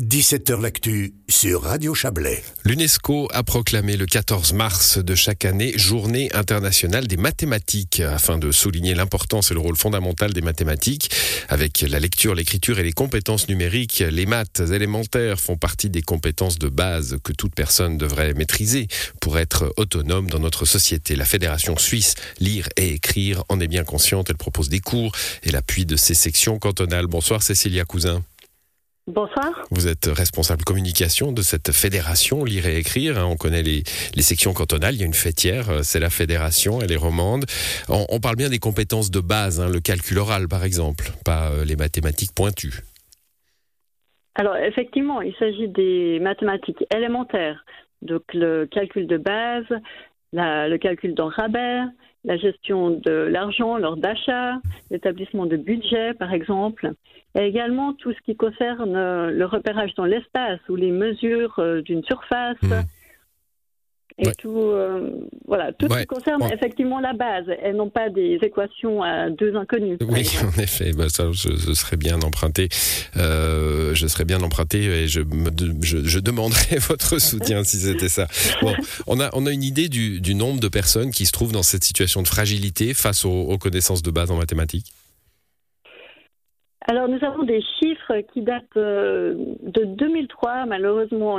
17h L'actu sur Radio Chablais. L'UNESCO a proclamé le 14 mars de chaque année Journée internationale des mathématiques afin de souligner l'importance et le rôle fondamental des mathématiques. Avec la lecture, l'écriture et les compétences numériques, les maths élémentaires font partie des compétences de base que toute personne devrait maîtriser pour être autonome dans notre société. La Fédération suisse Lire et écrire en est bien consciente. Elle propose des cours et l'appui de ses sections cantonales. Bonsoir Cécilia Cousin. Bonsoir. Vous êtes responsable communication de cette fédération Lire et Écrire. Hein. On connaît les, sections cantonales. Il y a une fêtière, euh, c'est la fédération, elle est romande. On, parle bien des compétences de base, hein, le calcul oral par exemple, pas euh, les mathématiques pointues. Alors effectivement, il s'agit des mathématiques élémentaires, donc le calcul de base, le calcul dans rabais, la gestion de l'argent lors d'achat, l'établissement de budget, par exemple, et également tout ce qui concerne euh, le repérage dans l'espace ou les mesures euh, d'une surface. Hmm. Et tout, euh, voilà, tout ce qui concerne effectivement la base, et non pas des équations à deux inconnus. Oui, en effet, bah, ça, je, serais bien emprunté. je serais bien emprunté et je, je, demanderais votre soutien si c'était ça. Bon, on a, on a une idée du, du, nombre de personnes qui se trouvent dans cette situation de fragilité face aux connaissances de base en mathématiques? Alors nous avons des chiffres qui datent euh, de 2003, malheureusement,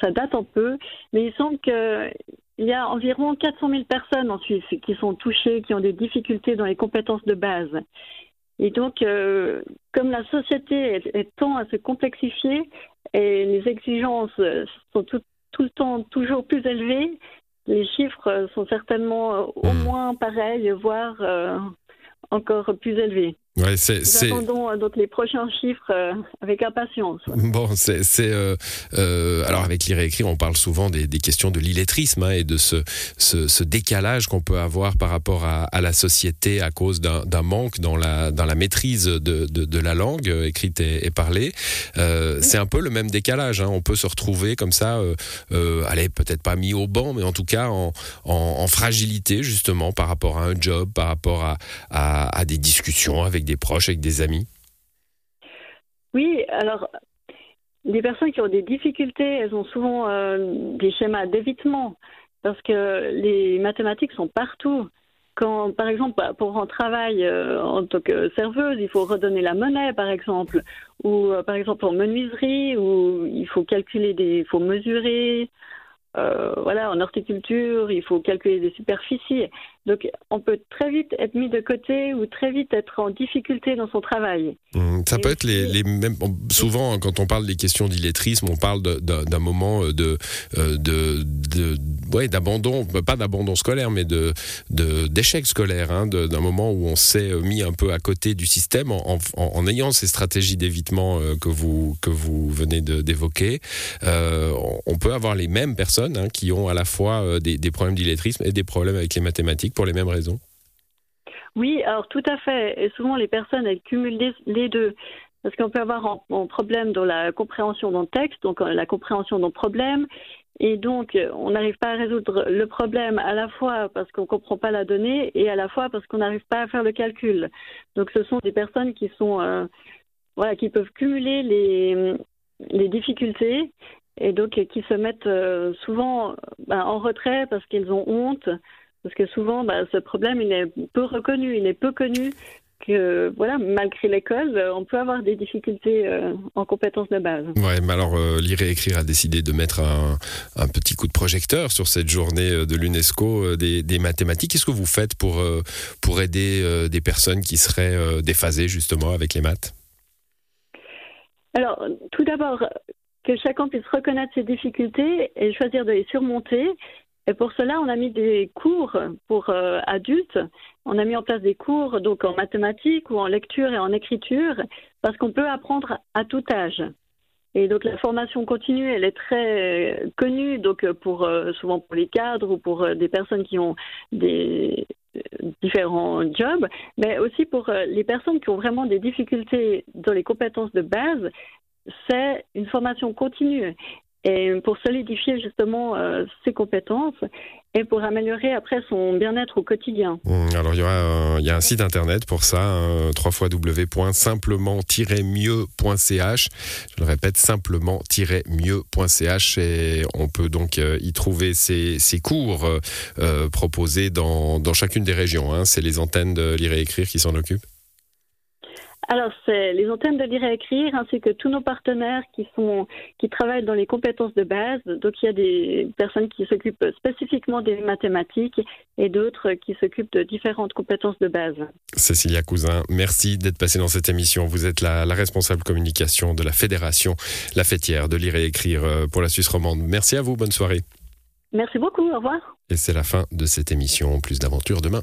ça date un peu, mais il semble qu'il y a environ 400 000 personnes en Suisse qui sont touchées, qui ont des difficultés dans les compétences de base. Et donc, euh, comme la société est, tend à se complexifier et les exigences sont tout, tout, le temps toujours plus élevées, les chiffres sont certainement au hmm. moins pareils, voire euh, encore plus élevés. Ouais, c'est, Nous attendons euh, donc les prochains chiffres euh, avec impatience. Bon, c'est, c'est euh, euh, alors avec lire et écrire, on parle souvent des, des questions de l'illettrisme hein, et de ce, ce, ce, décalage qu'on peut avoir par rapport à, à la société à cause d'un, d'un manque dans la dans la maîtrise de, de, de la langue écrite et, et parlée. C'est un peu le même décalage. Hein. On peut se retrouver comme ça, allez peut-être pas mis au banc, mais en tout cas en, en, en, fragilité justement par rapport à un job, par rapport à, à, à des discussions avec des proches, avec des amis? Oui, alors les personnes qui ont des difficultés, elles ont souvent euh, des schémas d'évitement parce que les mathématiques sont partout. Quand, par exemple, bah, pour un travail euh, en tant que serveuse, il faut redonner la monnaie, par exemple, ou euh, par exemple en menuiserie, où il faut calculer il faut mesurer, euh, voilà, en horticulture, il faut calculer des superficies. Donc, on peut très vite être mis de côté ou très vite être en difficulté dans son travail. Mmh, ça peut être les, les, mêmes. Souvent, quand on parle des questions d'illettrisme, on parle d'un moment euh, de, euh, de, de, ouais, d'abandon, pas d'abandon scolaire, mais de d'échec scolaire, hein, d'un moment où on s'est mis un peu à côté du système en, ayant ces stratégies d'évitement que vous que vous venez d'évoquer. Euh, on peut avoir les mêmes personnes hein, qui ont à la fois des, des problèmes d'illettrisme et des problèmes avec les mathématiques pour les mêmes raisons Oui, alors tout à fait. Et souvent, les personnes, elles cumulent les, deux. Parce qu'on peut avoir un, problème dans la compréhension d'un texte, donc euh, la compréhension d'un problème, et donc on n'arrive pas à résoudre le problème à la fois parce qu'on ne comprend pas la donnée et à la fois parce qu'on n'arrive pas à faire le calcul. Donc ce sont des personnes qui sont euh, voilà peuvent cumuler les, difficultés et donc qui se mettent euh, souvent ben, en retrait parce qu'ils ont honte parce que souvent, bah, ce problème, il est peu reconnu, il est peu connu. Que, voilà, malgré l'école, euh, on peut avoir des difficultés euh, en compétences de base. Ouais, mais alors euh, Lire et Écrire a décidé de mettre un, un, petit coup de projecteur sur cette journée de l'UNESCO des, des, mathématiques. Qu'est-ce que vous faites pour, pour aider des personnes qui seraient déphasées justement avec les maths? Alors, tout d'abord, que chacun puisse reconnaître ses difficultés et choisir de les surmonter et pour cela, on a mis des cours pour euh, adultes. On a mis en place des cours donc en mathématiques ou en lecture et en écriture parce qu'on peut apprendre à tout âge. Et donc la formation continue, elle est très connue donc pour euh, souvent pour les cadres ou pour euh, des personnes qui ont des différents jobs, mais aussi pour les personnes qui ont vraiment des difficultés dans les compétences de base. C'est une formation continue et pour solidifier justement euh, ses compétences. et pour améliorer après son bien-être au quotidien. Mmh, alors il y, aura il y a un site internet pour ça, hein, www.simplement-mieux.ch. Je le répète, simplement-mieux.ch et on peut donc euh, y trouver ces, cours euh, proposés dans, dans, chacune des régions. Hein. C'est les antennes de lire et écrire qui s'en occupent alors, c'est les antennes de lire et écrire, ainsi que tous nos partenaires qui, sont, qui travaillent dans les compétences de base. Donc, il y a des personnes qui s'occupent spécifiquement des mathématiques et d'autres qui s'occupent de différentes compétences de base. Cécilia Cousin, merci d'être passée dans cette émission. Vous êtes la, la, responsable communication de la Fédération La Fêtière de lire et écrire euh, pour la Suisse romande. Merci à vous, bonne soirée. Merci beaucoup, au revoir. Et c'est la fin de cette émission. Plus d'aventures demain.